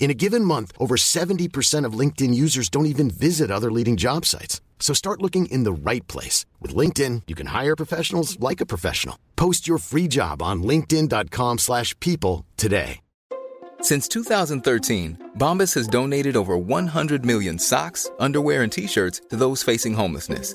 In a given month, over 70% of LinkedIn users don't even visit other leading job sites. So start looking in the right place. With LinkedIn, you can hire professionals like a professional. Post your free job on linkedin.com slash people today. Since 2013, Bombas has donated over 100 million socks, underwear, and T-shirts to those facing homelessness.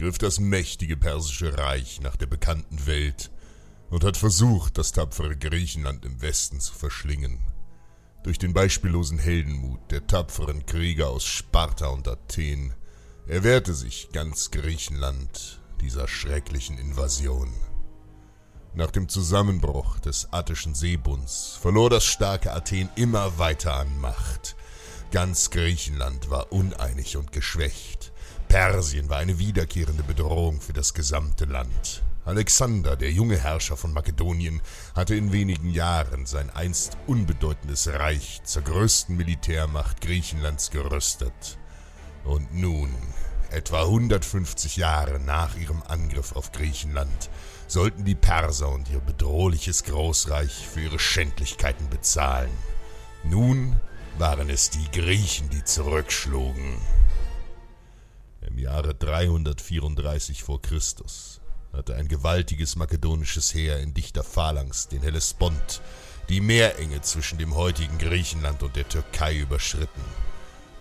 griff das mächtige persische Reich nach der bekannten Welt und hat versucht, das tapfere Griechenland im Westen zu verschlingen. Durch den beispiellosen Heldenmut der tapferen Krieger aus Sparta und Athen erwehrte sich ganz Griechenland dieser schrecklichen Invasion. Nach dem Zusammenbruch des Attischen Seebunds verlor das starke Athen immer weiter an Macht. Ganz Griechenland war uneinig und geschwächt. Persien war eine wiederkehrende Bedrohung für das gesamte Land. Alexander, der junge Herrscher von Makedonien, hatte in wenigen Jahren sein einst unbedeutendes Reich zur größten Militärmacht Griechenlands gerüstet. Und nun, etwa 150 Jahre nach ihrem Angriff auf Griechenland, sollten die Perser und ihr bedrohliches Großreich für ihre Schändlichkeiten bezahlen. Nun waren es die Griechen, die zurückschlugen. Jahre 334 vor Christus hatte ein gewaltiges makedonisches Heer in dichter Phalanx den Hellespont, die Meerenge zwischen dem heutigen Griechenland und der Türkei überschritten.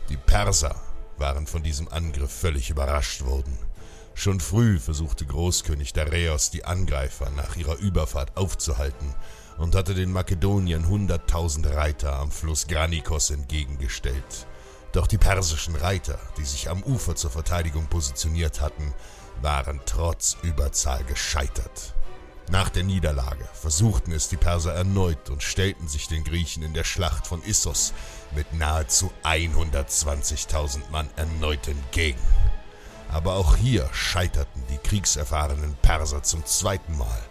Die Perser waren von diesem Angriff völlig überrascht worden. Schon früh versuchte Großkönig Dareios die Angreifer nach ihrer Überfahrt aufzuhalten und hatte den Makedoniern hunderttausend Reiter am Fluss Granikos entgegengestellt. Doch die persischen Reiter, die sich am Ufer zur Verteidigung positioniert hatten, waren trotz Überzahl gescheitert. Nach der Niederlage versuchten es die Perser erneut und stellten sich den Griechen in der Schlacht von Issos mit nahezu 120.000 Mann erneut entgegen. Aber auch hier scheiterten die kriegserfahrenen Perser zum zweiten Mal,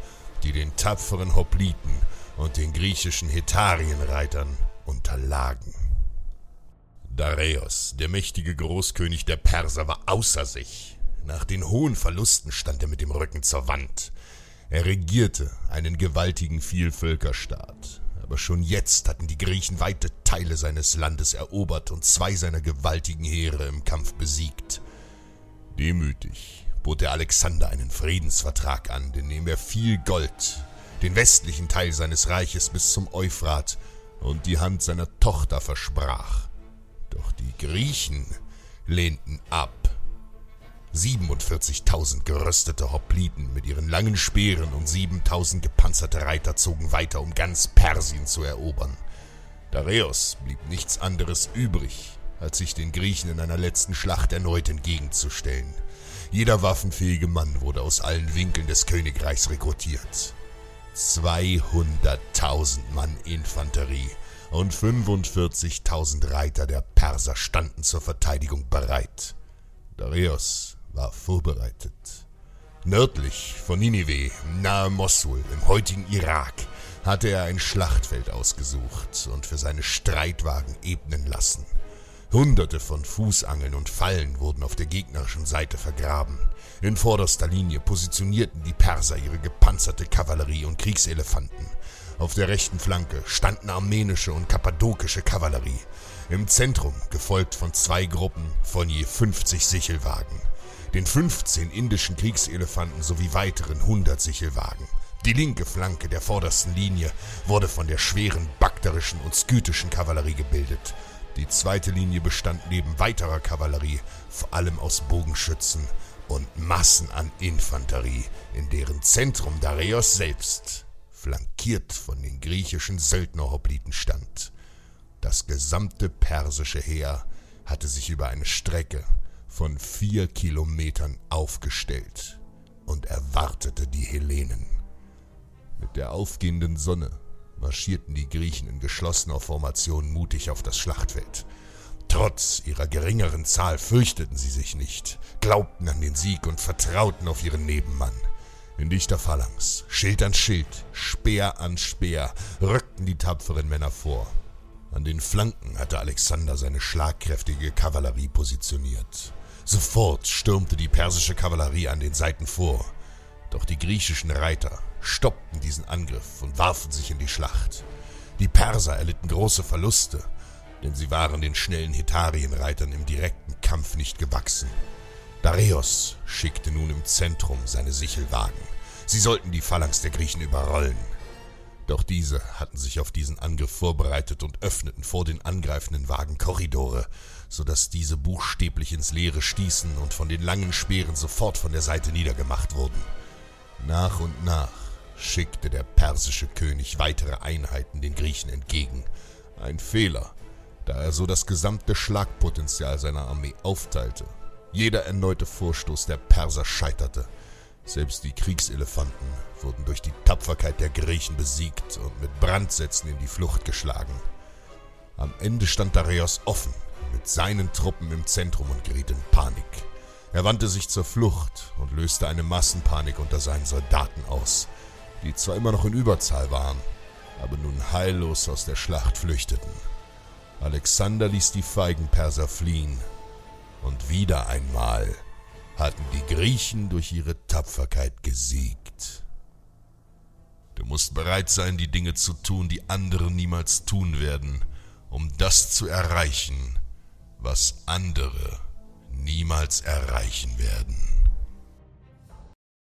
die den tapferen Hopliten und den griechischen Hetarienreitern unterlagen. Dareios, der mächtige Großkönig der Perser, war außer sich. Nach den hohen Verlusten stand er mit dem Rücken zur Wand. Er regierte einen gewaltigen Vielvölkerstaat. Aber schon jetzt hatten die Griechen weite Teile seines Landes erobert und zwei seiner gewaltigen Heere im Kampf besiegt. Demütig bot er Alexander einen Friedensvertrag an, in dem er viel Gold, den westlichen Teil seines Reiches bis zum Euphrat und die Hand seiner Tochter versprach. Doch die Griechen lehnten ab. 47.000 geröstete Hopliten mit ihren langen Speeren und 7.000 gepanzerte Reiter zogen weiter, um ganz Persien zu erobern. Dareios blieb nichts anderes übrig, als sich den Griechen in einer letzten Schlacht erneut entgegenzustellen. Jeder waffenfähige Mann wurde aus allen Winkeln des Königreichs rekrutiert. 200.000 Mann Infanterie und 45.000 Reiter der Perser standen zur Verteidigung bereit. Dareios war vorbereitet. Nördlich von Ninive, nahe Mosul, im heutigen Irak, hatte er ein Schlachtfeld ausgesucht und für seine Streitwagen ebnen lassen. Hunderte von Fußangeln und Fallen wurden auf der gegnerischen Seite vergraben. In vorderster Linie positionierten die Perser ihre gepanzerte Kavallerie und Kriegselefanten. Auf der rechten Flanke standen armenische und kappadokische Kavallerie. Im Zentrum, gefolgt von zwei Gruppen von je 50 Sichelwagen. Den 15 indischen Kriegselefanten sowie weiteren 100 Sichelwagen. Die linke Flanke der vordersten Linie wurde von der schweren bakterischen und skytischen Kavallerie gebildet. Die zweite Linie bestand neben weiterer Kavallerie vor allem aus Bogenschützen und Massen an Infanterie, in deren Zentrum Dareios selbst, flankiert von den griechischen Söldnerhopliten stand. Das gesamte persische Heer hatte sich über eine Strecke von vier Kilometern aufgestellt und erwartete die Hellenen. Mit der aufgehenden Sonne marschierten die Griechen in geschlossener Formation mutig auf das Schlachtfeld. Trotz ihrer geringeren Zahl fürchteten sie sich nicht, glaubten an den Sieg und vertrauten auf ihren Nebenmann. In dichter Phalanx, Schild an Schild, Speer an Speer, rückten die tapferen Männer vor. An den Flanken hatte Alexander seine schlagkräftige Kavallerie positioniert. Sofort stürmte die persische Kavallerie an den Seiten vor. Doch die griechischen Reiter stoppten diesen Angriff und warfen sich in die Schlacht. Die Perser erlitten große Verluste, denn sie waren den schnellen Hetarienreitern im direkten Kampf nicht gewachsen. Dareios schickte nun im Zentrum seine Sichelwagen. Sie sollten die Phalanx der Griechen überrollen. Doch diese hatten sich auf diesen Angriff vorbereitet und öffneten vor den angreifenden Wagen Korridore, so dass diese buchstäblich ins Leere stießen und von den langen Speeren sofort von der Seite niedergemacht wurden. Nach und nach schickte der persische König weitere Einheiten den Griechen entgegen. Ein Fehler, da er so das gesamte Schlagpotenzial seiner Armee aufteilte. Jeder erneute Vorstoß der Perser scheiterte. Selbst die Kriegselefanten wurden durch die Tapferkeit der Griechen besiegt und mit Brandsätzen in die Flucht geschlagen. Am Ende stand Dareios offen mit seinen Truppen im Zentrum und geriet in Panik. Er wandte sich zur Flucht und löste eine Massenpanik unter seinen Soldaten aus die zwar immer noch in Überzahl waren, aber nun heillos aus der Schlacht flüchteten. Alexander ließ die feigen Perser fliehen, und wieder einmal hatten die Griechen durch ihre Tapferkeit gesiegt. Du musst bereit sein, die Dinge zu tun, die andere niemals tun werden, um das zu erreichen, was andere niemals erreichen werden.